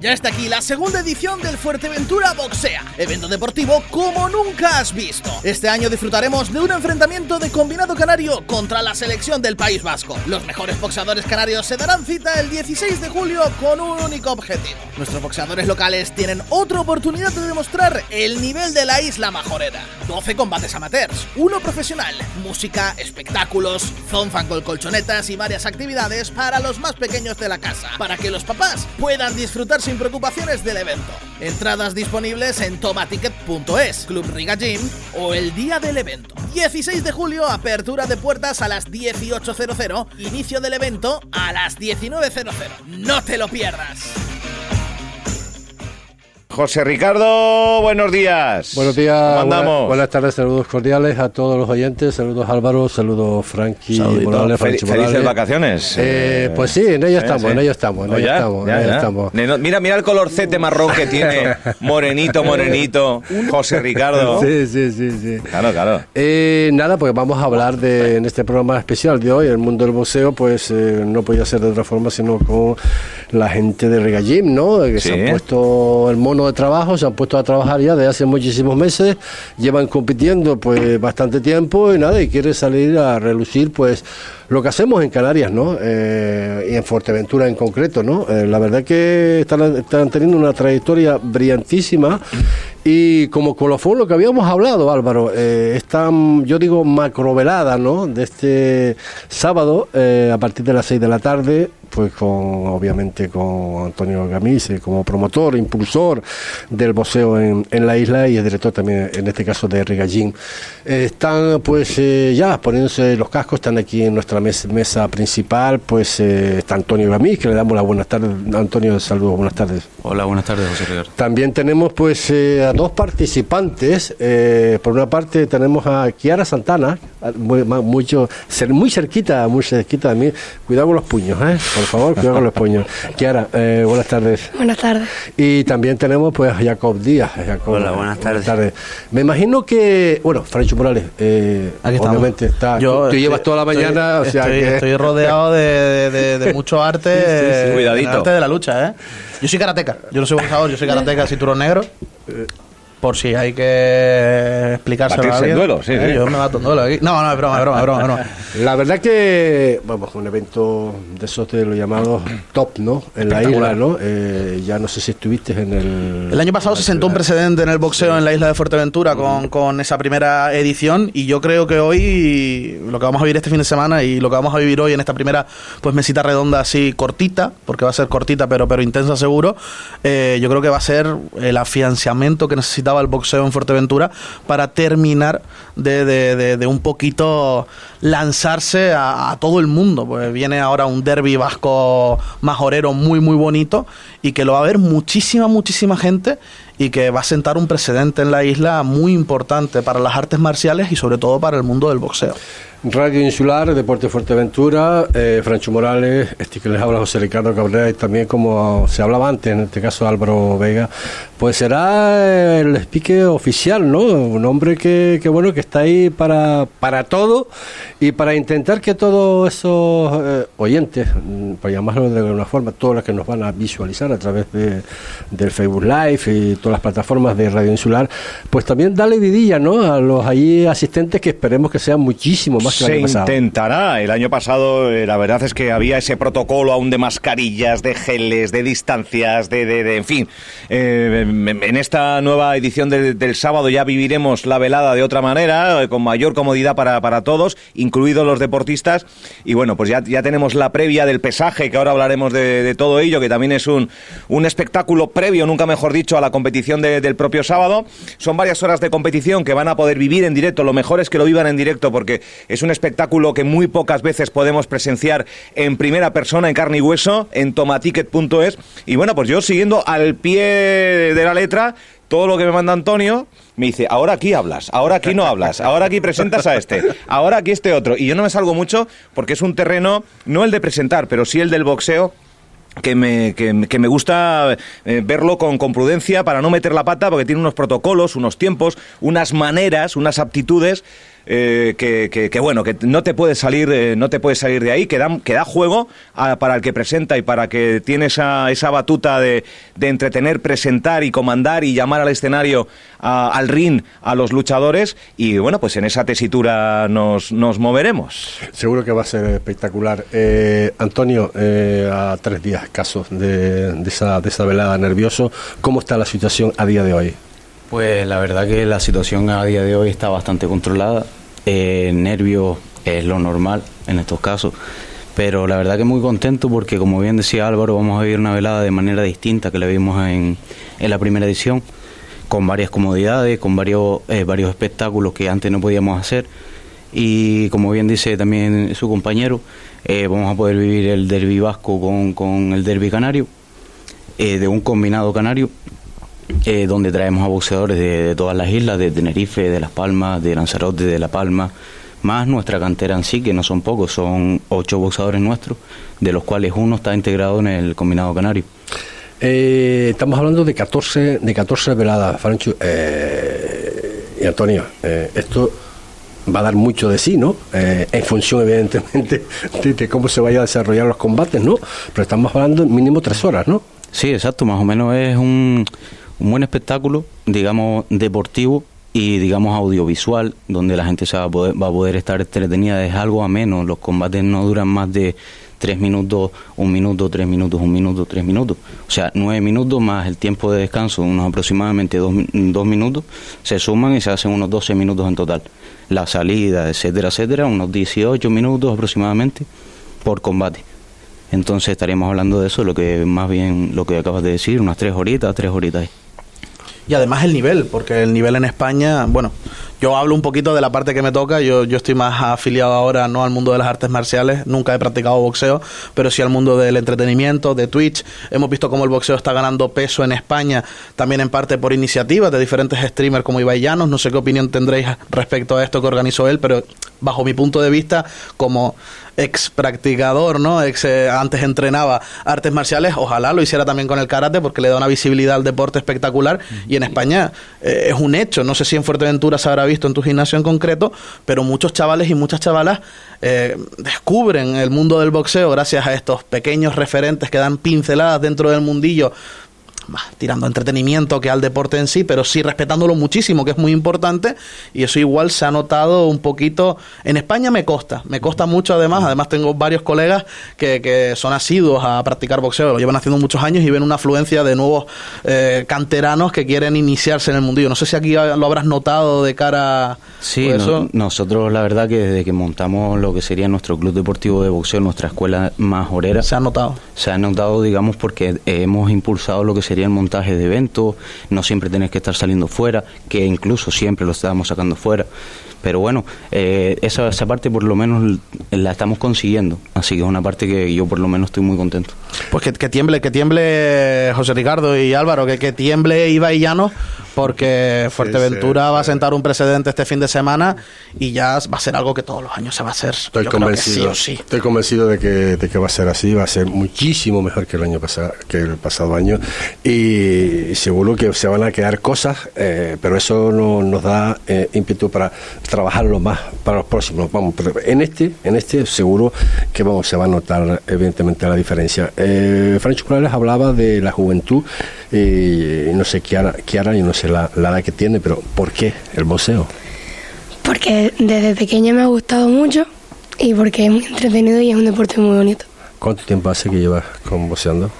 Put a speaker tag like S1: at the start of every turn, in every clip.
S1: Ya está aquí la segunda edición del Fuerteventura Boxea, evento deportivo como nunca has visto. Este año disfrutaremos de un enfrentamiento de combinado canario contra la selección del País Vasco. Los mejores boxeadores canarios se darán cita el 16 de julio con un único objetivo. Nuestros boxeadores locales tienen otra oportunidad de demostrar el nivel de la isla majorera. 12 combates amateurs, uno profesional, música, espectáculos, zonfan con colchonetas y varias actividades para los más pequeños de la casa, para que los papás puedan disfrutar sin preocupaciones del evento. Entradas disponibles en tomaticket.es, Club Riga Gym o el día del evento. 16 de julio, apertura de puertas a las 18.00, inicio del evento a las 19.00. No te lo pierdas.
S2: José Ricardo, buenos días.
S3: Buenos días.
S2: andamos?
S3: Buenas, tardes, saludos cordiales a todos los oyentes. Saludos Álvaro, saludos Frankie
S2: Morales, Felices vacaciones.
S3: Eh, pues sí, en ello estamos, en ello estamos, en ello estamos, en ello estamos.
S2: Mira, mira el colorcete marrón que tiene, morenito, morenito, José Ricardo.
S3: Sí, sí, sí, sí.
S2: Claro, claro.
S3: Eh, nada, pues vamos a hablar de, en este programa especial de hoy, el mundo del boxeo, pues eh, no podía ser de otra forma sino con la gente de Regallín, ¿no? Que se han puesto el mono de trabajo, se han puesto a trabajar ya desde hace muchísimos meses, llevan compitiendo pues bastante tiempo y nada, y quiere salir a relucir pues lo que hacemos en Canarias, ¿no? Eh, y en Fuerteventura en concreto, ¿no? Eh, la verdad que están, están, teniendo una trayectoria brillantísima y como colofón lo que habíamos hablado, Álvaro, eh, esta, yo digo, macrovelada, ¿no? De este sábado a partir de las 6 de la tarde pues con obviamente con Antonio Gamise como promotor, impulsor del boxeo en, en, la isla y el director también en este caso de Regallín. Eh, están pues eh, ya poniéndose los cascos, están aquí en nuestra mesa, principal, pues eh, está Antonio Gamis, que le damos las buenas tardes. Antonio, saludos, buenas tardes.
S4: Hola, buenas tardes, José Ricardo.
S3: También tenemos pues a dos participantes. por una parte tenemos a Kiara Santana, muy, mucho, muy cerquita, muy cerquita de mí. Cuidado con los puños, ¿eh? por favor, cuidado con los puños. Kiara, eh, buenas tardes.
S5: Buenas tardes.
S3: Y también tenemos pues a Jacob Díaz.
S4: Hola, buenas tardes.
S3: Me imagino que, bueno, Francho Morales, eh, obviamente está.
S4: Yo,
S3: tú, llevas toda la mañana,
S4: estoy,
S3: o sea
S4: estoy, rodeado de, de, mucho arte,
S2: Cuidadito.
S4: arte de la lucha, ¿eh? Yo soy karateca, yo no soy boxeador, yo soy karateca, cinturón negro. Por si hay que explicárselo a
S2: duelo, sí,
S4: eh, Yo me mato en duelo aquí. No, no, es broma, es broma, es broma, broma.
S3: La verdad que, vamos, un evento de esos de los llamados top, ¿no? En la isla, ¿no? Eh, ya no sé si estuviste en el...
S4: El año pasado se sentó un precedente en el boxeo en la isla de Fuerteventura con, con esa primera edición y yo creo que hoy, lo que vamos a vivir este fin de semana y lo que vamos a vivir hoy en esta primera pues mesita redonda así cortita, porque va a ser cortita pero, pero intensa seguro, eh, yo creo que va a ser el afianciamiento que necesita el boxeo en Fuerteventura para terminar de, un poquito lanzarse a, todo el mundo. Pues viene ahora un derby vasco majorero muy, muy bonito y que lo va a ver muchísima, muchísima gente y que va a sentar un precedente en la isla muy importante para las artes marciales y sobre todo para el mundo del boxeo.
S3: Radio Insular, Deporte Fuerteventura, eh, Francho Morales, este que les habla José Ricardo Cabrera y también como se hablaba antes, en este caso Álvaro Vega, pues será el speaker oficial, ¿no? Un hombre que, que bueno, que está ahí para, para todo y para intentar que todos esos eh, oyentes, mm, por llamarlo de alguna forma, todos los que nos van a visualizar a través de, del Facebook Live y todas las plataformas de Radio Insular, pues también darle vidilla, ¿no? A los ahí asistentes que esperemos que sean muchísimo más
S2: se intentará. El año pasado, eh, la verdad es que había ese protocolo aún de mascarillas, de geles, de distancias, de, de, en fin. Eh, en esta nueva edición del sábado ya viviremos la velada de otra manera, eh, con mayor comodidad para, para todos, incluidos los deportistas. Y bueno, pues ya, ya tenemos la previa del pesaje, que ahora hablaremos de, todo ello, que también es un, un espectáculo previo, nunca mejor dicho, a la competición del propio sábado. Son varias horas de competición que van a poder vivir en directo. Lo mejor es que lo vivan en directo porque es es un espectáculo que muy pocas veces podemos presenciar en primera persona, en carne y hueso, en tomaticket.es. Y bueno, pues yo siguiendo al pie de la letra todo lo que me manda Antonio, me dice, ahora aquí hablas, ahora aquí no hablas, ahora aquí presentas a este, ahora aquí este otro. Y yo no me salgo mucho porque es un terreno, no el de presentar, pero sí el del boxeo. Que me, que, me gusta eh, verlo con, con prudencia para no meter la pata porque tiene unos protocolos, unos tiempos, unas maneras, unas aptitudes eh, que, bueno, que no te puedes salir, eh, no te puedes salir de ahí, que da, que da juego para el que presenta y para que tiene esa, esa batuta de, de entretener, presentar y comandar y llamar al escenario, al ring, a los luchadores. Y bueno, pues en esa tesitura nos, nos moveremos.
S3: Seguro que va a ser espectacular. Antonio, a tres días casos de, de, esa, de esa velada nervioso, ¿cómo está la situación a día de hoy?
S5: Pues la verdad que la situación a día de hoy está bastante controlada. Eh, es lo normal en estos casos. Pero la verdad que muy contento porque, como bien decía Álvaro, vamos a vivir una velada de manera distinta que la vimos en, en la primera edición, con varias comodidades, con varios, eh, varios espectáculos que antes no podíamos hacer. Y como bien dice también su compañero, eh, vamos a poder vivir el derbi vasco con, con el derbi canario, eh, de un combinado canario eh, donde traemos a boxeadores de, todas las islas, de Tenerife, de Las Palmas, de Lanzarote, de La Palma, más nuestra cantera en sí, que no son pocos, son ocho boxeadores nuestros, de los cuales uno está integrado en el combinado canario.
S3: Eh, estamos hablando de 14, de 14 veladas, Francho. Eh, y Antonio, esto va a dar mucho de sí, ¿no? en función, evidentemente, de, cómo se vayan a desarrollar los combates, ¿no? Pero estamos hablando mínimo tres horas, ¿no?
S5: Sí, exacto, más o menos es un, un buen espectáculo, digamos, deportivo y digamos audiovisual, donde la gente se va a poder, va a poder estar entretenida, es algo ameno, los combates no duran más de tres minutos, un minuto, tres minutos, un minuto, tres minutos. O sea, nueve minutos más el tiempo de descanso, unos aproximadamente dos, dos minutos, se suman y se hacen unos doce minutos en total. La salida, etcétera, etcétera, unos dieciocho minutos aproximadamente por combate. Entonces estaríamos hablando de eso, lo que más bien lo que acabas de decir, unas tres horitas, tres horitas
S4: y además el nivel, porque el nivel en España, bueno, yo hablo un poquito de la parte que me toca, yo, yo estoy más afiliado ahora no al mundo de las artes marciales, nunca he practicado boxeo, pero sí al mundo del entretenimiento, de Twitch. Hemos visto cómo el boxeo está ganando peso en España, también en parte por iniciativas de diferentes streamers como Ibai Llanos, no sé qué opinión tendréis respecto a esto que organizó él, pero bajo mi punto de vista, como ex practicador, ¿no? Ex, eh, antes entrenaba artes marciales, ojalá lo hiciera también con el karate porque le da una visibilidad al deporte espectacular. Y en España eh, es un hecho, no sé si en Fuerteventura se habrá visto en tu gimnasio en concreto, pero muchos chavales y muchas chavalas eh, descubren el mundo del boxeo gracias a estos pequeños referentes que dan pinceladas dentro del mundillo tirando a entretenimiento que al deporte en sí, pero sí respetándolo muchísimo, que es muy importante, y eso igual se ha notado un poquito. En España me costa, me costa mucho además, además tengo varios colegas que, que son asiduos a practicar boxeo, lo llevan haciendo muchos años y ven una afluencia de nuevos eh, canteranos que quieren iniciarse en el mundillo. No sé si aquí lo habrás notado de cara
S5: Sí, eso. nosotros la verdad que desde que montamos lo que sería nuestro club deportivo de boxeo, nuestra escuela más orera,
S4: se ha notado.
S5: Se ha notado, digamos, porque hemos impulsado lo que sería el montaje de eventos, no siempre tenés que estar saliendo fuera, que incluso siempre lo estábamos sacando fuera. Pero bueno, eh, esa, esa parte por lo menos la estamos consiguiendo, así que es una parte que yo por lo menos estoy muy contento.
S4: Pues que, tiemble, que tiemble José Ricardo y Álvaro, que, que tiemble Iba y Llano, porque Fuerteventura va a sentar un precedente este fin de semana y ya va a ser algo que todos los años se va a hacer.
S3: Estoy convencido, sí, Estoy convencido de que, de que va a ser así, va a ser muchísimo mejor que el año pasado, que el pasado año y seguro que se van a quedar cosas, eh, pero eso no, nos da eh, ímpetu para trabajarlo más para los próximos. Vamos, en este, en este seguro que vamos, se va a notar evidentemente la diferencia. Eh, Francho Morales hablaba de la juventud y no sé, Kiara, Kiara yo no sé la, edad que tiene, pero ¿por qué el boxeo?
S6: Porque desde pequeña me ha gustado mucho y porque es muy entretenido y es un deporte muy bonito.
S3: ¿Cuánto tiempo hace que llevas con boxeando?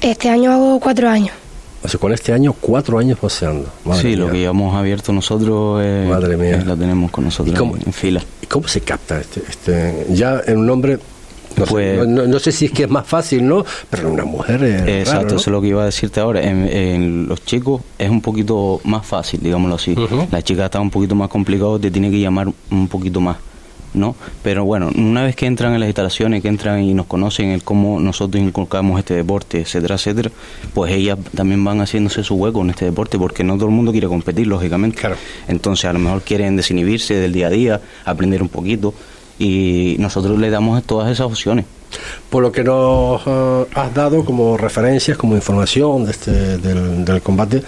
S6: Este año hago cuatro años.
S3: O sea, con este año, cuatro años boxeando.
S5: sí, lo que llevamos abierto nosotros eh, Madre mía. lo tenemos con nosotros en fila.
S3: ¿Y cómo se capta este, este ya en un hombre no, sé, pues- no, sé si es que es más fácil, ¿no? Pero una mujer es
S5: Exacto, eso es lo que iba a decirte ahora. En, los chicos es un poquito más fácil, digámoslo así. La chica está un poquito más complicado, te tiene que llamar un poquito más. ¿No? Pero bueno, una vez que entran en las instalaciones, que entran y nos conocen el cómo nosotros inculcamos este deporte, etcétera, etcétera, pues ellas también van haciéndose su hueco en este deporte, porque no todo el mundo quiere competir, lógicamente. Entonces, a lo mejor quieren desinhibirse del día a día, aprender un poquito, y nosotros le damos todas esas opciones.
S3: Por lo que nos eh, has dado como referencias, como información de este, del, combate,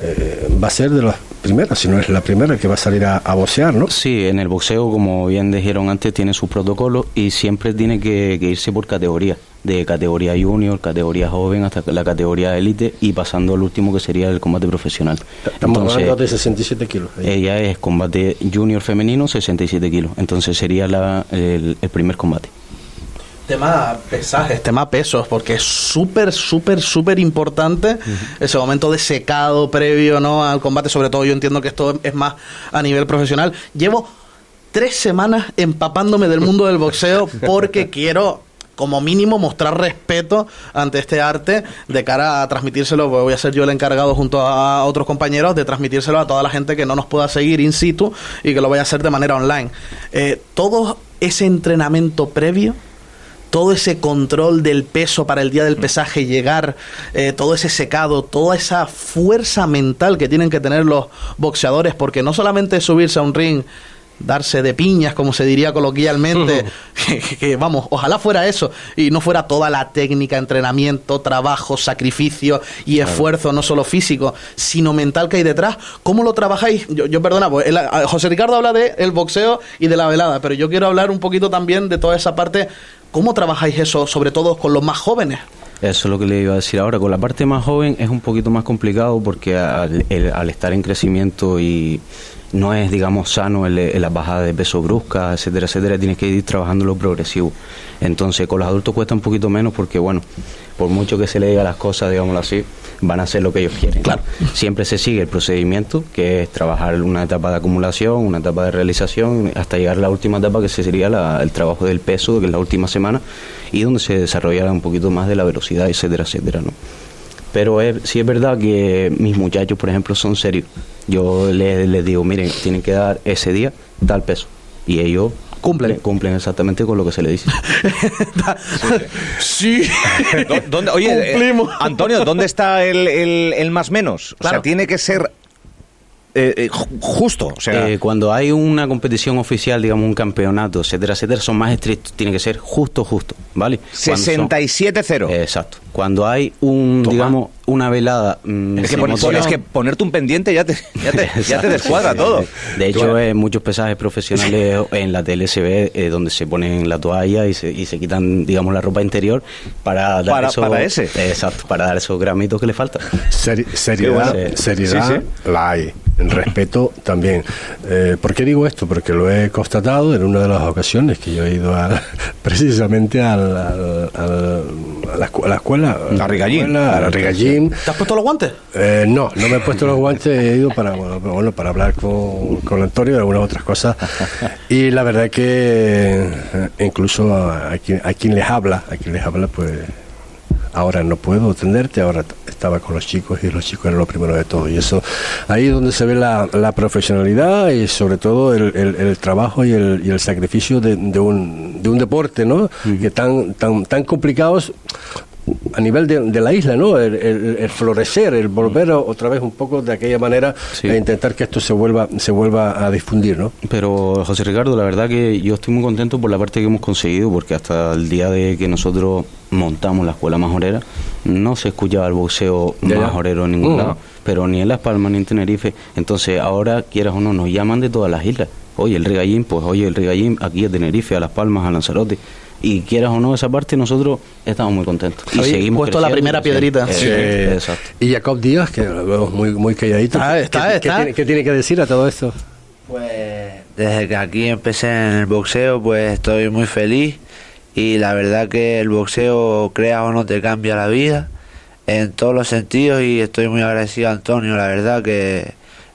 S3: eh, va a ser de los primera, si no es la primera que va a salir a, a boxear, ¿no?
S5: Sí, en el boxeo, como bien dijeron antes, tiene su protocolo y siempre tiene que, que irse por categoría, de categoría junior, categoría joven, hasta la categoría élite y pasando al último que sería el combate profesional.
S3: Estamos hablando de 67 kilos. ahí.
S5: ella es combate junior femenino, 67 kilos. Entonces sería la, el, el primer combate.
S4: Tema pesajes, tema pesos, porque es súper, súper, súper importante ese momento de secado previo ¿no? al combate. Sobre todo, yo entiendo que esto es más a nivel profesional. Llevo tres semanas empapándome del mundo del boxeo porque quiero como mínimo mostrar respeto ante este arte de cara a transmitírselo, voy a ser yo el encargado junto a otros compañeros de transmitírselo a toda la gente que no nos pueda seguir in situ y que lo vaya a hacer de manera online. Eh, todo ese entrenamiento previo todo ese control del peso para el día del pesaje llegar, eh, todo ese secado, toda esa fuerza mental que tienen que tener los boxeadores, porque no solamente subirse a un ring, darse de piñas, como se diría coloquialmente, que, que, vamos, ojalá fuera eso, y no fuera toda la técnica, entrenamiento, trabajo, sacrificio y esfuerzo, no solo físico, sino mental que hay detrás. ¿Cómo lo trabajáis? Yo, yo perdona, pues, el- José Ricardo habla de el boxeo y de la velada, pero yo quiero hablar un poquito también de toda esa parte. ¿Cómo trabajáis eso, sobre todo con los más jóvenes?
S5: Eso es lo que le iba a decir ahora. Con la parte más joven es un poquito más complicado porque al, el- al estar en crecimiento y no es, digamos, sano el, el- la bajada de peso brusca, etcétera, etcétera, tienes que ir trabajando lo progresivo. Entonces, con los adultos cuesta un poquito menos porque, bueno, por mucho que se le diga las cosas, digámoslo así, van a hacer lo que ellos quieren. Claro. Siempre se sigue el procedimiento, que es trabajar una etapa de acumulación, una etapa de realización, hasta llegar a la última etapa, que sería la- el trabajo del peso, que es la última semana, y donde se desarrollará un poquito más de la velocidad, etcétera, etcétera, ¿no? Pero es, sí es verdad que mis muchachos, por ejemplo, son serios. Yo les, les digo, miren, tienen que dar ese día tal peso. Y ellos
S4: Cumplen.
S5: cumplen exactamente con lo que se les dice.
S4: Sí.
S2: ¿Dó- ¿Dónde, oye, eh,
S4: Cumplimos.
S2: Antonio, ¿dónde está el, el- el más menos? O sea, tiene que ser eh, eh, ju- justo. O sea,
S5: Eh, cuando hay una competición oficial, digamos un campeonato, etcétera, etcétera, son más estrictos. Tiene que ser justo, justo, ¿vale? Cuando son-
S2: 67-0.
S5: Eh, Exacto. Cuando hay un,
S2: Toma.
S5: digamos, una velada. mm,
S2: es, que
S5: sin
S2: pon-
S5: emoción-
S2: es que ponerte un pendiente ya te, ya te, ya te descuadra todo.
S5: De hecho, en muchos pesajes profesionales en la tele se ve eh, donde se ponen la toalla y se, y se quitan, digamos, la ropa interior para dar
S2: Para-
S5: eso-
S2: para ese.
S5: Exacto, para dar esos gramitos que le faltan.
S3: Seri- seriedad,
S5: bueno.
S3: seriedad
S2: Sí,
S3: la hay. Respeto también. Eh, ¿Por qué digo esto? Porque lo he constatado en una de las ocasiones que yo he ido a- precisamente al- al- al- a, la, escu- a la escuela.
S2: A Rigallín.
S3: A la Rigallín.
S4: ¿Te has puesto los guantes?
S3: Eh, no, no me he puesto los guantes, he ido para, bueno, bueno, para hablar con, con Antonio y algunas otras cosas. Y la verdad que eh, incluso a, a quien, a quien les habla, a quien les habla, pues ahora no puedo atenderte, ahora estaba con los chicos y los chicos eran lo primero de todo. Y eso, ahí es donde se ve la, la profesionalidad y sobre todo el, el- el trabajo y el, y el sacrificio de, de un, de un deporte, ¿no? Que tan, tan, tan complicados a nivel de, de la isla, ¿no? El, el- el florecer, el volver otra vez un poco de aquella manera
S5: Sí.
S3: intentar que esto se vuelva, se vuelva a difundir, ¿no?
S5: Pero José Ricardo, la verdad que yo estoy muy contento por la parte que hemos conseguido, porque hasta el día de que nosotros montamos la escuela majorera, no se escuchaba el boxeo majorero en ningún
S3: Mm.
S5: lado, pero ni en Las Palmas ni en Tenerife. Entonces ahora, quieras o no, nos llaman de todas las islas. Oye, el regallín, pues oye, el regallín aquí a Tenerife, a Las Palmas, a Lanzarote. Y quieras o no, esa parte nosotros estamos muy contentos. Y seguimos
S4: puesto la primera piedrita.
S5: Eh,
S3: Sí.
S5: Exacto.
S3: Y Jacob Díaz, que lo vemos muy, muy calladito.
S4: Está, está,
S3: ¿Qué, qué
S4: está.
S3: tiene, qué tiene que decir a todo esto?
S7: Pues desde que aquí empecé en el boxeo, pues estoy muy feliz y la verdad que el boxeo, creas o no, te cambia la vida en todos los sentidos y estoy muy agradecido a Antonio, la verdad que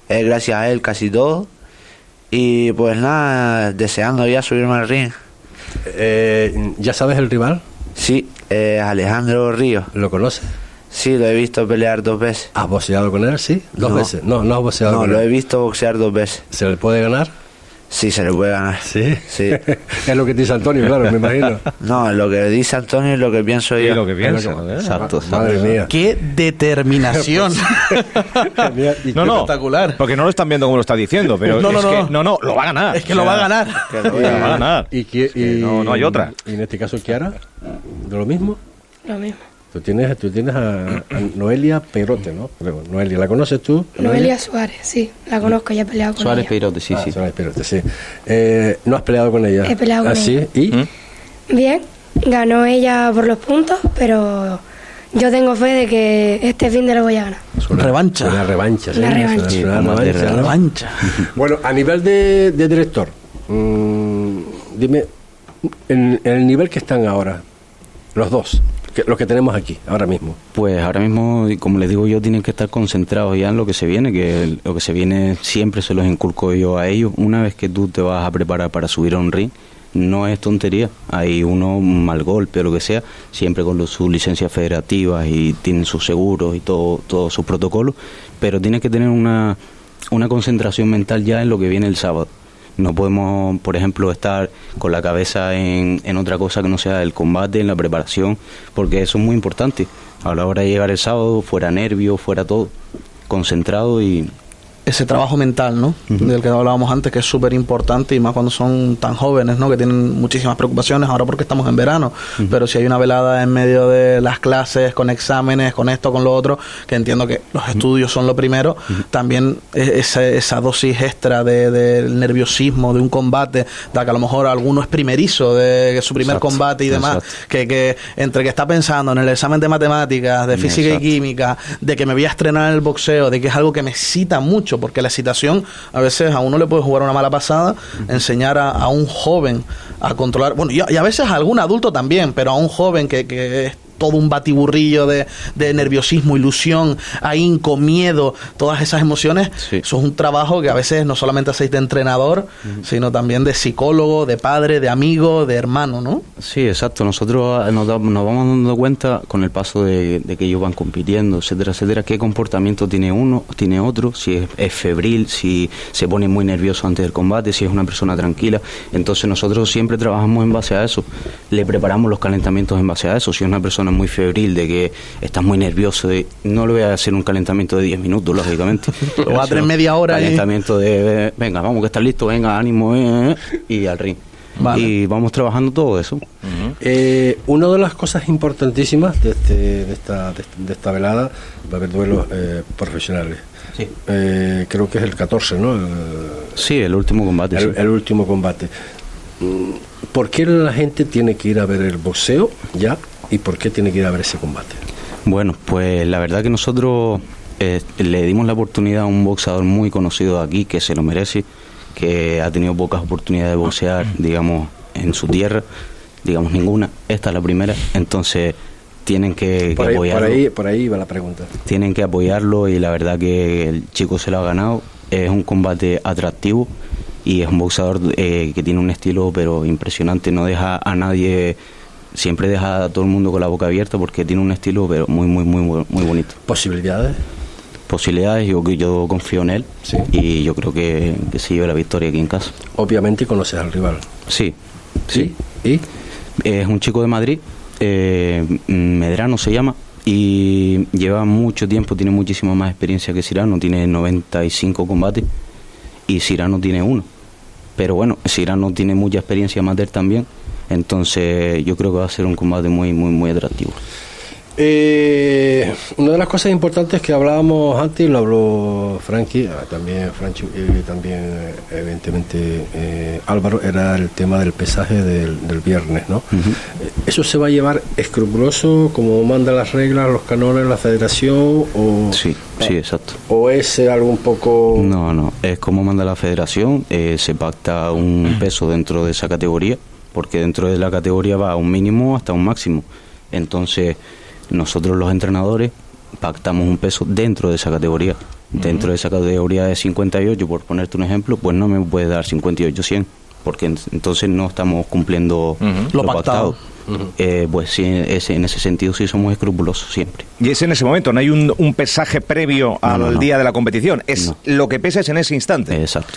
S7: es gracias a él casi todo y pues nada, deseando ya subirme al ring.
S3: Eh, ¿Ya sabes el rival?
S7: Sí, eh, Alejandro Ríos,
S3: ¿Lo conoces?
S7: sí, lo he visto pelear dos veces.
S3: ¿Has boxeado con él? Sí. ¿Dos
S7: No.
S3: veces? No, no has boxeado
S7: No,
S3: con
S7: lo he
S3: él.
S7: visto boxear dos veces.
S3: ¿Se le puede ganar?
S7: Sí, se le puede ganar.
S3: Sí.
S7: Sí.
S3: es lo que dice Antonio, claro, me imagino.
S7: No, lo que dice Antonio es lo que pienso
S2: Y
S7: yo.
S2: lo que piensa.
S3: Es lo que-
S2: ¿eh?
S5: Exacto,
S3: Madre
S5: exacto.
S3: mía.
S4: ¡Qué determinación!
S3: Y
S2: No, no,
S4: Espectacular.
S2: porque no lo están viendo como lo está diciendo, pero
S4: No, no,
S2: es
S4: no,
S2: que,
S4: no.
S2: no, lo va a ganar.
S4: es que
S2: O
S4: lo va a ganar.
S7: Que lo
S2: va a ganar.
S3: ¿Y, qui-
S2: que
S3: y-
S2: no- no hay otra.
S3: Y en este caso, Kiara, ¿de lo mismo?
S6: Lo mismo.
S3: Tú tienes, tú tienes a, Noelia Perote, ¿no? Noelia, ¿la conoces tú?
S6: Noelia, Suárez, sí, la conozco, ya he peleado con
S5: Suárez
S6: ella.
S5: Perote, sí,
S3: Ah,
S5: sí.
S3: Suárez Perote, sí. Eh, ¿No has peleado con ella?
S6: He peleado con
S3: ¿Ah, sí?
S6: ella.
S3: ¿Y?
S2: ¿Mm?
S6: Bien, ganó ella por los puntos, pero yo tengo fe de que este fin de lo voy a ganar.
S4: Revancha.
S3: Una revancha, sí.
S6: Una revancha.
S3: Una,
S5: Sí,
S3: una revancha, ¿no?
S4: Revancha.
S3: Bueno, a nivel de, de director, mm, dime, en, en el nivel que están ahora, los dos, que, los que tenemos aquí, ahora mismo.
S5: Pues ahora mismo, como les digo yo, tienen que estar concentrados ya en lo que se viene, que lo que se viene siempre se los inculco yo a ellos. Una vez que tú te vas a preparar para subir a un ring, no es tontería. Hay uno un mal golpe o lo que sea, siempre con sus licencias federativas y tienen sus seguros y todo, todos sus protocolos, pero tienes que tener una, una concentración mental ya en lo que viene el sábado. No podemos, por ejemplo, estar con la cabeza en, en otra cosa que no sea el combate, en la preparación, porque eso es muy importante. A la hora de llegar el sábado, fuera nervio, fuera todo, concentrado y
S4: ese trabajo mental, ¿no? Del que hablábamos antes, que es súper importante y más cuando son tan jóvenes, ¿no? Que tienen muchísimas preocupaciones, ahora porque estamos en verano, pero si hay una velada en medio de las clases, con exámenes, con esto, con lo otro, que entiendo que los estudios son lo primero, también e- esa, esa dosis extra de- del nerviosismo, de un combate, de que a lo mejor alguno es primerizo, de su primer
S5: Exacto,
S4: combate y demás,
S5: exacto.
S4: que, que entre que está pensando en el examen de matemáticas, de física
S5: Exacto.
S4: y química, de que me voy a estrenar en el boxeo, de que es algo que me excita mucho, porque la excitación a veces a uno le puede jugar una mala pasada, enseñar a, a un joven a controlar, bueno, y a, y a veces a algún adulto también, pero a un joven que, que es todo un batiburrillo de, de nerviosismo, ilusión, ahínco, miedo, todas esas emociones,
S5: Sí.
S4: eso es un trabajo que a veces no solamente hacéis de entrenador, sino también de psicólogo, de padre, de amigo, de hermano, ¿no?
S5: Sí, exacto. Nosotros ah, nos, da- nos vamos dando cuenta con el paso de, de que ellos van compitiendo, etcétera, etcétera, qué comportamiento tiene uno, tiene otro, si es, es febril, si se pone muy nervioso antes del combate, si es una persona tranquila. Entonces nosotros siempre trabajamos en base a eso. Le preparamos los calentamientos en base a eso. Si es una persona muy febril, de que estás muy nervioso, de- no le voy a hacer un calentamiento de 10 minutos, lógicamente.
S4: Lo va a tener media hora ahí.
S5: Calentamiento de, venga, vamos que estás listo, venga, ánimo, eh, eh, y al ring.
S4: Vale.
S5: Y vamos trabajando todo eso.
S3: Eh, una de las cosas importantísimas de, este, de, esta, de, de esta velada va a haber duelos eh, profesionales.
S5: Sí.
S3: Eh, creo que es el 14, ¿no? El,
S5: Sí, el último combate.
S3: el-
S5: sí.
S3: el último combate. Mm, ¿Por qué la gente tiene que ir a ver el boxeo ya y por qué tiene que ir a ver ese combate?
S5: Bueno, pues la verdad que nosotros eh, le dimos la oportunidad a un boxeador muy conocido aquí que se lo merece, que ha tenido pocas oportunidades de boxear, digamos, en su tierra, digamos ninguna. Esta es la primera, entonces tienen que, que
S3: Por ahí, por,
S5: apoyarlo.
S3: ahí, por ahí va la pregunta.
S5: Tienen que apoyarlo y la verdad que el chico se lo ha ganado. Es un combate atractivo y es un boxeador eh, que tiene un estilo pero impresionante. No deja a nadie, siempre deja a todo el mundo con la boca abierta porque tiene un estilo pero muy muy muy muy bonito.
S3: ¿Posibilidades?
S5: Posibilidades, yo yo confío en él
S3: Sí.
S5: y yo creo que, que se lleve la victoria aquí en casa.
S3: Obviamente conoces al rival.
S5: Sí, sí.
S3: ¿Y?
S5: Es un chico de Madrid, eh, Medrano se llama, y lleva mucho tiempo, tiene muchísima más experiencia que Cirano, tiene 95 combates y Cirano tiene uno. Pero bueno, Cirano tiene mucha experiencia amateur también, entonces yo creo que va a ser un combate muy, muy, muy atractivo.
S3: Eh, una de las cosas importantes que hablábamos antes, lo habló Frankie, ah, también Franchi, eh, también evidentemente eh, Álvaro, era el tema del pesaje del, del viernes, ¿no? Eh, ¿Eso se va a llevar escrupuloso como manda las reglas, los canones, la federación o,
S5: Sí, sí, exacto.
S3: o es algo un poco...
S5: No, no, es como manda la federación, eh, se pacta un peso dentro de esa categoría, porque dentro de la categoría va a un mínimo hasta un máximo. Entonces, nosotros los entrenadores pactamos un peso dentro de esa categoría. Dentro de esa categoría de 58, por ponerte un ejemplo, pues no me puedes dar 58-100, porque en- entonces no estamos cumpliendo
S4: Lo
S5: lo,
S4: pactado.
S5: pactado. Eh, pues sí, ese- en ese sentido sí somos escrupulosos siempre.
S2: Y es en ese momento, no hay un, un pesaje previo al
S5: no, no.
S2: día de la competición. Es lo que pesas en ese instante.
S5: Exacto.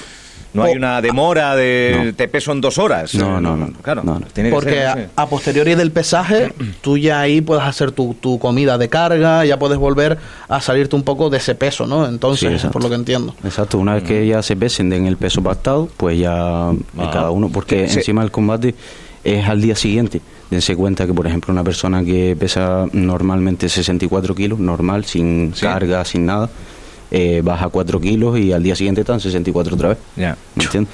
S2: No hay una demora de
S5: No.
S2: te peso en dos horas.
S5: No, no, no.
S2: Claro,
S5: No, no.
S2: tiene que
S4: Porque
S2: ser,
S4: a,
S2: sí.
S4: a posteriori del pesaje, tú ya ahí puedes hacer tu, tu comida de carga, ya puedes volver a salirte un poco de ese peso, ¿no?
S5: Sí,
S4: Entonces,
S5: exacto.
S4: por lo que entiendo.
S5: Exacto, una vez que ya se pesen den el peso pactado, pues ya eh, cada uno, porque
S2: Sí.
S5: encima el combate es al día siguiente. dense cuenta que, por ejemplo, una persona que pesa normalmente 64 kilos, normal, sin carga, sin nada, eh, baja 4 kilos y al día siguiente están 64 otra vez.
S2: Ya.
S5: ¿Me entiendes?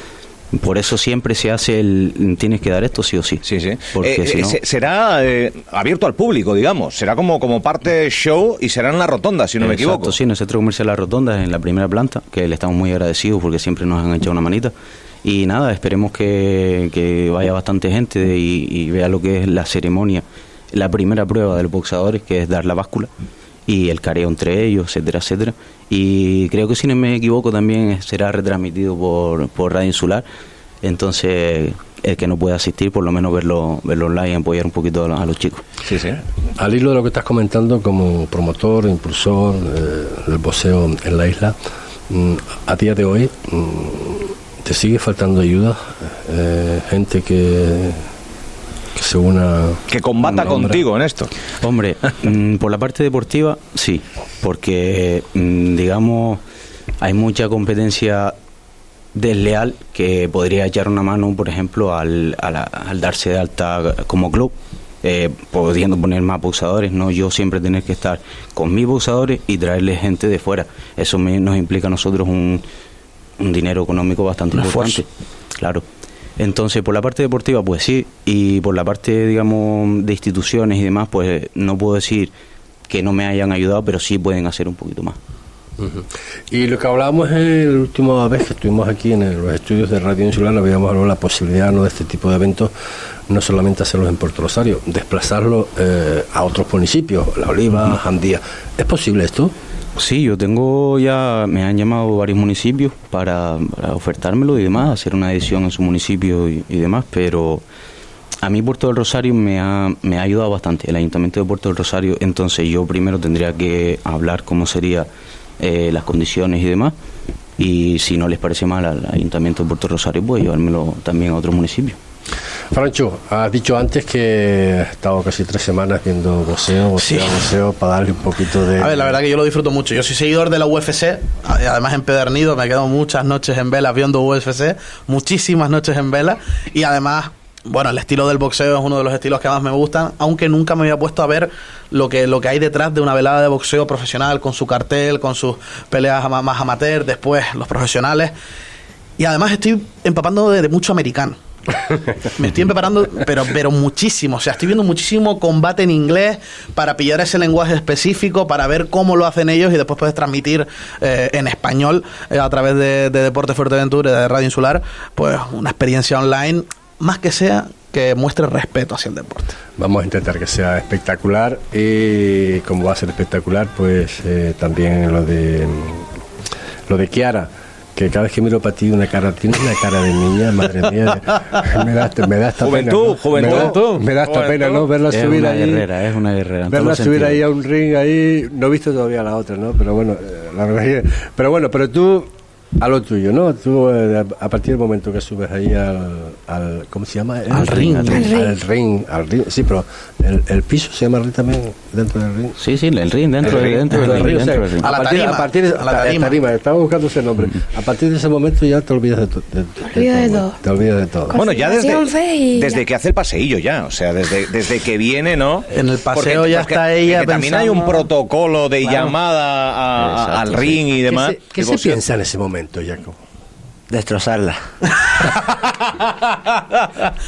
S5: Por eso siempre se hace el. Tienes que dar esto sí o sí.
S2: Sí, sí.
S5: Porque
S2: Eh,
S5: si
S2: eh,
S5: no-
S2: se- será eh, abierto al público, digamos. Será como, como parte show y será en la rotonda, si no me
S5: Exacto,
S2: equivoco.
S5: sí, en el centro comercial La Rotonda, en la primera planta, que le estamos muy agradecidos porque siempre nos han echado una manita. Y nada, esperemos que, que vaya bastante gente y, y vea lo que es la ceremonia, la primera prueba de los boxeadores, que es dar la báscula y el careo entre ellos, etcétera, etcétera. Y creo que si no me equivoco también será retransmitido por, por Radio Insular. Entonces, el que no pueda asistir, por lo menos verlo, verlo online y apoyar un poquito a los- a los chicos.
S2: Sí, sí.
S3: Al hilo de lo que estás comentando como promotor, impulsor eh, del boxeo en la isla, mm, a día de hoy, mm, ¿te sigue faltando ayuda? Eh, gente que, que se una...
S2: Que combata contigo en esto.
S5: Hombre, mm, por la parte deportiva, sí, porque, mm, digamos, hay mucha competencia desleal que podría echar una mano, por ejemplo, al, a la- al darse de alta como club, eh, pudiendo poner más boxeadores, no yo siempre tener que estar con mis boxeadores y traerle gente de fuera. Eso me- nos implica a nosotros un, un dinero económico bastante importante. Claro. Entonces, por la parte deportiva, pues sí, y por la parte, digamos, de instituciones y demás, pues no puedo decir que no me hayan ayudado, pero sí pueden hacer un poquito más.
S3: Y lo que hablábamos en la última vez que estuvimos aquí en los estudios de Radio Insular, habíamos hablado de la posibilidad ¿no? de este tipo de eventos, no solamente hacerlos en Puerto Rosario, desplazarlos eh, a otros municipios, La Oliva, Jandía. ¿Es posible esto?
S5: Sí, yo tengo ya, me han llamado varios municipios para, para ofertármelo y demás, hacer una edición en su municipio y, y demás, pero a mí Puerto del Rosario me ha, me ha ayudado bastante, el Ayuntamiento de Puerto del Rosario, entonces yo primero tendría que hablar cómo sería eh, las condiciones y demás, y si no les parece mal al Ayuntamiento de Puerto Rosario, pues llevármelo también a otros municipios.
S3: Francho, has dicho antes que has estado casi tres semanas viendo boxeo, boxeo,
S4: Sí.
S3: boxeo, para darle un poquito de...
S4: A ver, la verdad que yo lo disfruto mucho. Yo soy seguidor de la UFC, además empedernido, me quedo muchas noches en vela viendo UFC, muchísimas noches en vela, y además, bueno, el estilo del boxeo es uno de los estilos que más me gustan, aunque nunca me había puesto a ver lo que, lo que hay detrás de una velada de boxeo profesional, con su cartel, con sus peleas más amateur, después los profesionales. Y además estoy empapando de, mucho americano. Me estoy preparando, pero, pero muchísimo. O sea, estoy viendo muchísimo combate en inglés para pillar ese lenguaje específico, para ver cómo lo hacen ellos y después puedes transmitir eh, en español eh, a través de, de Deporte Fuerteventura de Radio Insular, pues una experiencia online, más que sea que muestre respeto hacia el deporte.
S3: Vamos a intentar que sea espectacular y como va a ser espectacular, pues eh, también lo de lo de Kiara, que cada vez que miro para ti una cara, tienes una cara de niña, madre mía, me da, me da esta
S2: Juventud,
S3: pena. ¿no?
S2: juventud.
S3: Me da, me da esta
S2: Juventud.
S3: pena, ¿no? Verla
S5: Es
S3: subir
S5: una
S3: ahí.
S5: guerrera, es una guerrera.
S3: Verla subir ahí a un ring ahí, no he visto todavía la otra, ¿no? Pero bueno, eh, la verdad es que, pero bueno, pero tú a lo tuyo, ¿no? Tú eh, a a partir del momento que subes ahí al, al ¿cómo se llama?
S5: Al ring, al
S6: ring.
S3: Al ring, al ring, sí, pero el, el piso se llama ring también dentro del ring.
S5: Sí, sí, el ring, dentro,
S3: El ring,
S5: dentro del
S3: el
S5: ring,
S3: ring, o sea,
S5: dentro del ring.
S4: A la
S3: partir-
S4: tarima,
S3: a partir de,
S4: a la tarima.
S3: estaba buscando ese nombre. A partir de ese momento ya te olvidas de, to- de,
S6: de
S3: todo.
S6: todo.
S3: Te olvidas de todo.
S2: Bueno, ya desde,
S6: y
S2: desde
S6: ya.
S2: que hace el paseillo ya, o sea, desde, desde que viene, ¿no?
S4: En el paseo ya está ella
S2: porque también hay un
S4: pensando-
S2: protocolo de
S4: Claro.
S2: llamada a-
S5: Exacto,
S2: al
S5: sí.
S2: ring y
S3: ¿Qué
S2: demás.
S3: se, qué se piensa en ese momento, Jacob?
S7: Destrozarla.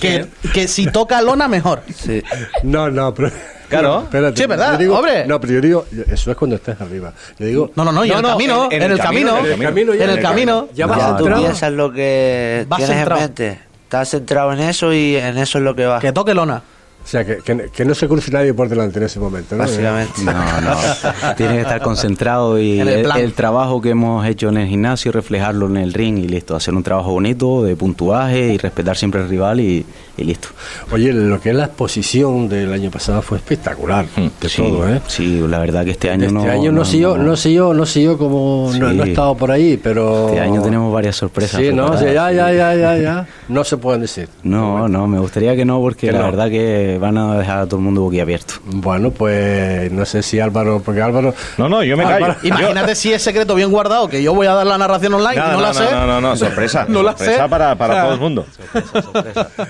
S4: Que, que si toca lona, mejor.
S7: Sí.
S3: No, no, pero.
S2: Claro.
S3: no, espérate.
S4: Sí, ¿verdad?
S3: Yo digo-
S4: Hombre.
S3: No, pero yo digo, eso es cuando estés arriba. Yo digo.
S4: No, no, no, y en el camino, en, el camino,
S2: en el camino,
S3: ya
S4: en el
S3: en el
S4: camino.
S3: Ya vas
S7: Ya tú piensas lo que
S4: Vas
S7: tienes
S4: centrado.
S7: en mente. Estás centrado en eso y en eso es lo que vas.
S4: Que toque lona.
S3: O sea, que, que, que no se cruce nadie por delante en ese momento, ¿no?
S7: Básicamente.
S5: No, no. Tiene que estar concentrado y
S4: el
S5: el trabajo que hemos hecho en el gimnasio, reflejarlo en el ring y listo. Hacer un trabajo bonito de puntuaje y respetar siempre al rival y, y listo.
S3: Oye, lo que es la exposición del año pasado fue espectacular, de
S5: sí,
S3: todo, ¿eh?
S5: Sí, la verdad que este año
S3: este
S5: no.
S3: año no, sé yo, no sé yo, no sé yo como no,
S5: Sí.
S3: no he estado por ahí, pero
S5: Este año tenemos varias sorpresas.
S3: Sí, no, sí, ya, ya, ya, ya, ya, no se pueden decir.
S5: No, no, me gustaría que no, porque
S3: Que
S5: la
S3: no.
S5: verdad que van a dejar a todo el mundo boquiabierto.
S3: Bueno, pues no sé si Álvaro, porque Álvaro,
S2: No, no, yo me callo.
S3: Álvaro,
S4: Imagínate si es secreto bien guardado, que yo voy a dar la narración online
S2: No,
S4: y no,
S2: no,
S4: la
S2: no,
S4: sé.
S2: no, no, no, sorpresa.
S4: No la
S2: sorpresa
S4: sé.
S2: para, para todo el mundo. Sorpresa
S3: Bien,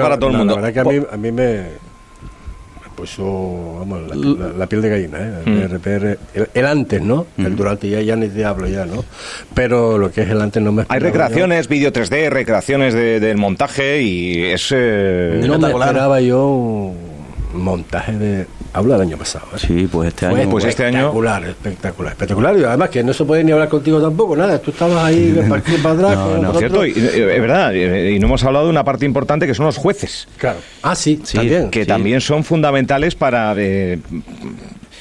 S2: para
S3: no,
S2: todo el mundo.
S3: La verdad que a mí, a mí me, puso vamos, la, la- la piel de gallina, ¿eh?
S2: Mm.
S3: El RPR, el, el antes, ¿no? El durante ya, ya ni te hablo ya, ¿no? Pero lo que es el antes no me
S2: Hay recreaciones, vídeo 3D, recreaciones de- del montaje y es... eh,
S3: No me esperaba yo un montaje de... Habla del año pasado, ¿eh?
S5: Sí, pues este
S3: Fue.
S2: Pues este año-
S3: espectacular, espectacular, espectacular. Y además que no se puede ni hablar contigo tampoco, nada. Tú estabas ahí para aquí, para atrás.
S5: No, no.
S2: Cierto, y, es verdad, y no hemos hablado de una parte importante que son los jueces,
S3: Claro. Ah, sí,
S5: Sí,
S3: también.
S2: que
S3: sí.
S2: también son fundamentales para... eh,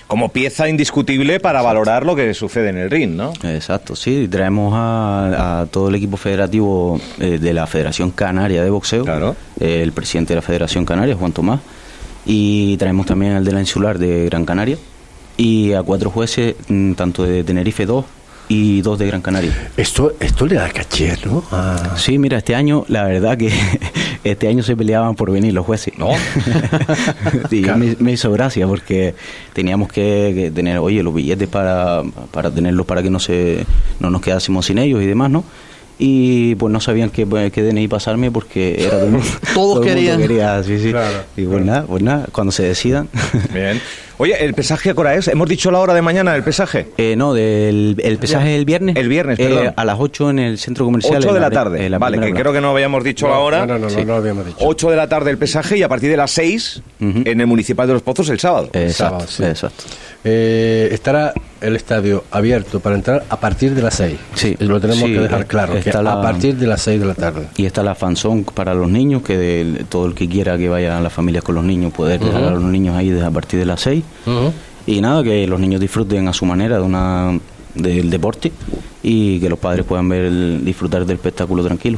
S2: como pieza indiscutible para valorar lo que sucede en el ring, ¿no?
S5: Exacto, sí, traemos a, a todo el equipo federativo eh, de la Federación Canaria de Boxeo,
S2: Claro.
S5: eh, el presidente de la Federación Canaria, Juan Tomás, y traemos también al de la Insular de Gran Canaria, y a cuatro jueces, mm, tanto de Tenerife 2 y dos de Gran Canaria.
S3: Esto, esto le da caché, ¿no? Ah.
S5: Sí, mira, este año, la verdad que este año se peleaban por venir los jueces.
S2: ¿No?
S5: Sí,
S3: Claro.
S5: me, me hizo gracia porque teníamos que, que tener, oye, los billetes para, para tenerlos para que no se no nos quedásemos sin ellos y demás, ¿no? Y pues no sabían qué, qué DNI pasarme porque era todo el mundo. todo el mundo
S4: querían.
S5: quería, sí, sí.
S3: Claro,
S5: y pues nada, pues nada, cuando se decidan.
S2: Bien. Oye, ¿el pesaje a qué hora es? ¿Hemos dicho la hora de mañana del pesaje?
S5: Eh, no, del, el pesaje el viernes.
S2: El viernes,
S5: Eh,
S2: perdón.
S5: a las 8 en el centro comercial.
S2: 8
S5: en
S2: de la
S5: pri-
S2: tarde.
S5: la
S2: vale, que creo que no habíamos dicho la hora.
S3: No, no, no, no,
S5: Sí.
S3: no lo habíamos dicho.
S2: 8 de la tarde el pesaje y a partir de las 6
S5: Ujú.
S2: en el Municipal de los Pozos el sábado.
S5: Exacto,
S3: Sábado, sí.
S5: exacto.
S3: Eh, estará el estadio abierto para entrar a partir de las 6.
S5: Sí,
S3: Lo tenemos
S5: sí,
S3: que dejar
S5: eh,
S3: claro, que a partir de las 6 de la tarde.
S5: Y está la fanzón para los niños, que de- todo el que quiera que vaya a las familias con los niños, poder dejar a los niños ahí desde a partir de las 6. Y nada, que los niños disfruten a su manera de una del deporte y que los padres puedan ver el- disfrutar del espectáculo tranquilo.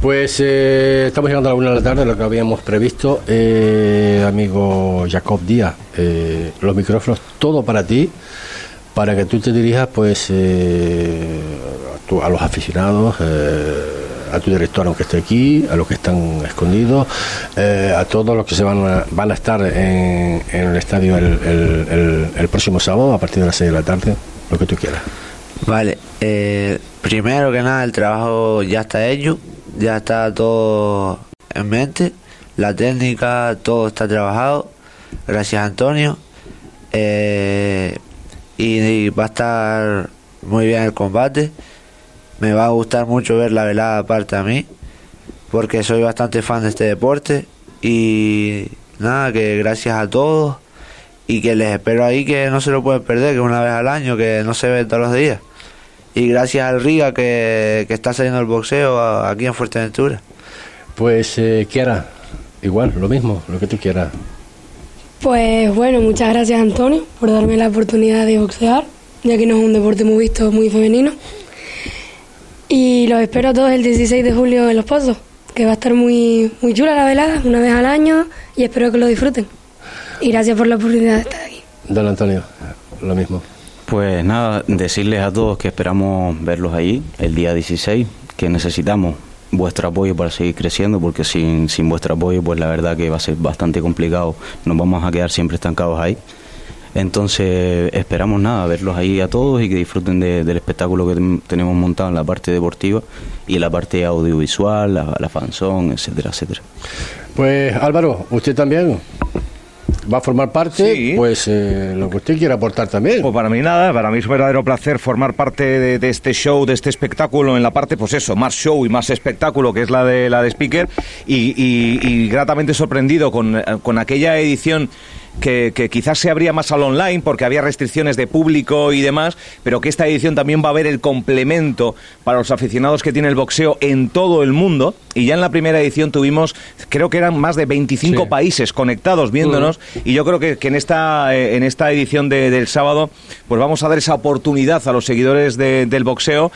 S3: Pues eh, estamos llegando a la una de la tarde, lo que habíamos previsto. Eh, amigo Jacob Díaz, eh, los micrófonos, todo para ti, para que tú te dirijas pues eh, a, tu- a los aficionados, eh, a tu director aunque esté aquí, a los que están escondidos, a todos los que se van a, van a estar en, el estadio el, próximo sábado a partir de las 6 de la tarde, lo que tú quieras.
S7: Vale, primero que nada el trabajo ya está hecho, ya está todo en mente, la técnica, todo está trabajado, gracias Antonio, eh, y, y va a estar muy bien el combate, me va a gustar mucho ver la velada aparte a mí, porque soy bastante fan de este deporte, y nada, que gracias a todos, y que les espero ahí que no se lo pueden perder, que una vez al año, que no se ve todos los días. Y gracias al Riga que, que está saliendo el boxeo aquí en Fuerteventura.
S3: Pues eh, Kiara, igual, lo mismo, lo que tú quieras.
S6: Pues bueno, muchas gracias Antonio por darme la oportunidad de boxear, ya que no es un deporte muy visto, muy femenino. Y los espero a todos el 16 de julio en Los Pozos, que va a estar muy, muy chula la velada, una vez al año, y espero que lo disfruten. Y gracias por la oportunidad de estar aquí.
S3: Don Antonio, lo mismo.
S5: Pues nada, decirles a todos que esperamos verlos allí el día 16, que necesitamos vuestro apoyo para seguir creciendo, porque sin, sin vuestro apoyo, pues la verdad que va a ser bastante complicado, nos vamos a quedar siempre estancados ahí. Entonces esperamos nada, verlos ahí a todos y que disfruten de- del espectáculo que ten- tenemos montado en la parte deportiva y en la parte audiovisual, la, la fanzón, etcétera, etcétera.
S3: Pues Álvaro, usted también va a formar parte,
S2: Sí.
S3: pues eh, lo que usted quiera aportar también.
S2: Pues para mí nada, para mí es un verdadero placer formar parte de, de este show, de este espectáculo, en la parte, pues eso, más show y más espectáculo, que es la de la de Speaker, y, y- y gratamente sorprendido con, eh, con aquella edición que, que quizás se abría más al online porque había restricciones de público y demás, pero que esta edición también va a ver el complemento para los aficionados que tiene el boxeo en todo el mundo. Y ya en la primera edición tuvimos, creo que eran más de 25
S3: Sí.
S2: países conectados viéndonos, y yo creo que, que en esta eh, en esta edición de- del sábado, pues vamos a dar esa oportunidad a los seguidores de- del boxeo.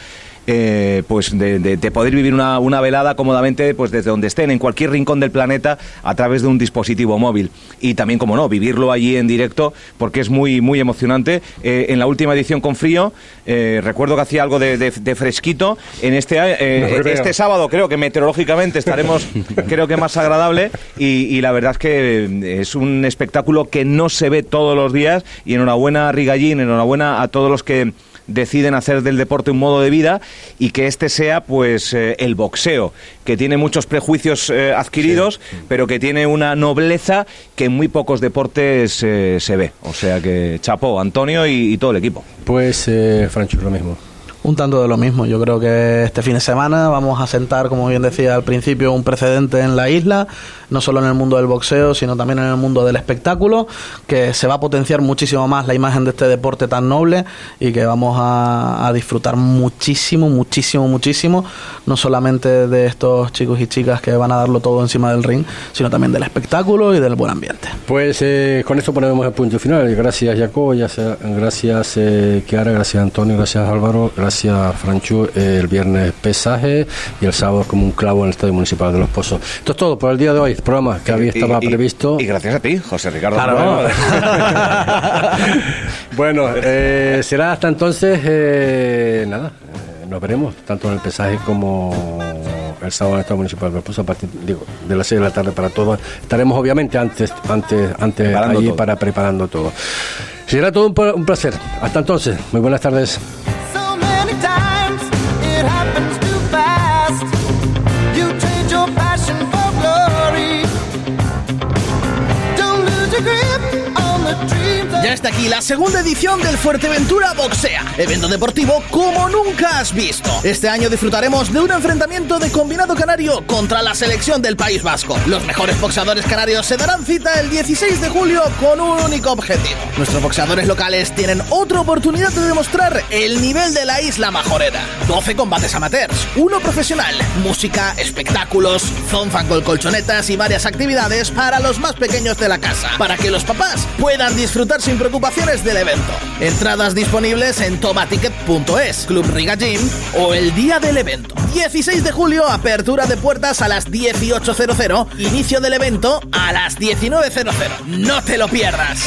S2: Eh, pues de, de- de poder vivir una, una velada cómodamente pues desde donde estén en cualquier rincón del planeta a través de un dispositivo móvil. Y también como no vivirlo allí en directo porque es muy muy emocionante. Eh, en la última edición con frío eh, recuerdo que hacía algo de, fresquito. En este
S3: No
S2: este sábado creo que meteorológicamente estaremos creo que más agradable. Y, y la verdad es que es un espectáculo que no se ve todos los días. Y enhorabuena a Rigallín, enhorabuena a todos los que deciden hacer del deporte un modo de vida y que este sea pues eh, el boxeo, que tiene muchos prejuicios eh, adquiridos, pero que tiene una nobleza que en muy pocos deportes se ve. O sea que chapó Antonio y, todo el equipo.
S3: Pues Francho, lo mismo
S8: un tanto de lo mismo. Yo creo que este fin de semana vamos a sentar, como bien decía al principio, un precedente en la isla, no solo en el mundo del boxeo, sino también en el mundo del espectáculo, que se va a potenciar muchísimo más la imagen de este deporte tan noble y que vamos a, disfrutar muchísimo, muchísimo, muchísimo, no solamente de estos chicos y chicas que van a darlo todo encima del ring, sino también del espectáculo y del buen ambiente.
S3: Pues eh, con esto ponemos el punto final. Gracias, Jacob, gracias, eh, Kiara, gracias, Antonio, gracias, Álvaro, gracias gracias Franchu, el viernes pesaje y el sábado como un clavo en el Estadio Municipal de Los Pozos. Esto es todo por el día de hoy, el programa que había estaba previsto.
S2: Y gracias a ti, José Ricardo.
S3: bueno, eh, será hasta entonces, eh, nada, eh, nos veremos tanto en el pesaje como el sábado en el Estadio Municipal de Los Pozos a partir digo, de las 6 de la tarde para todos. Estaremos obviamente antes, antes, antes allí para preparando todo. Será todo un placer. Hasta entonces, muy buenas tardes. die.
S4: Ya está aquí la segunda edición del Fuerteventura Boxea, evento deportivo como nunca has visto. Este año disfrutaremos de un enfrentamiento de combinado canario contra la selección del País Vasco. Los mejores boxeadores canarios se darán cita el 16 de julio con un único objetivo. Nuestros boxeadores locales tienen otra oportunidad de demostrar el nivel de la isla majorera. 12 combates amateurs, uno profesional, música, espectáculos, zonfan con colchonetas y varias actividades para los más pequeños de la casa, para que los papás puedan disfrutar preocupaciones del evento. Entradas disponibles en tomaticket.es, Club Riga Gym o el día del evento. 16 de julio, apertura de puertas a las 18.00, inicio del evento a las 19.00. No te lo pierdas.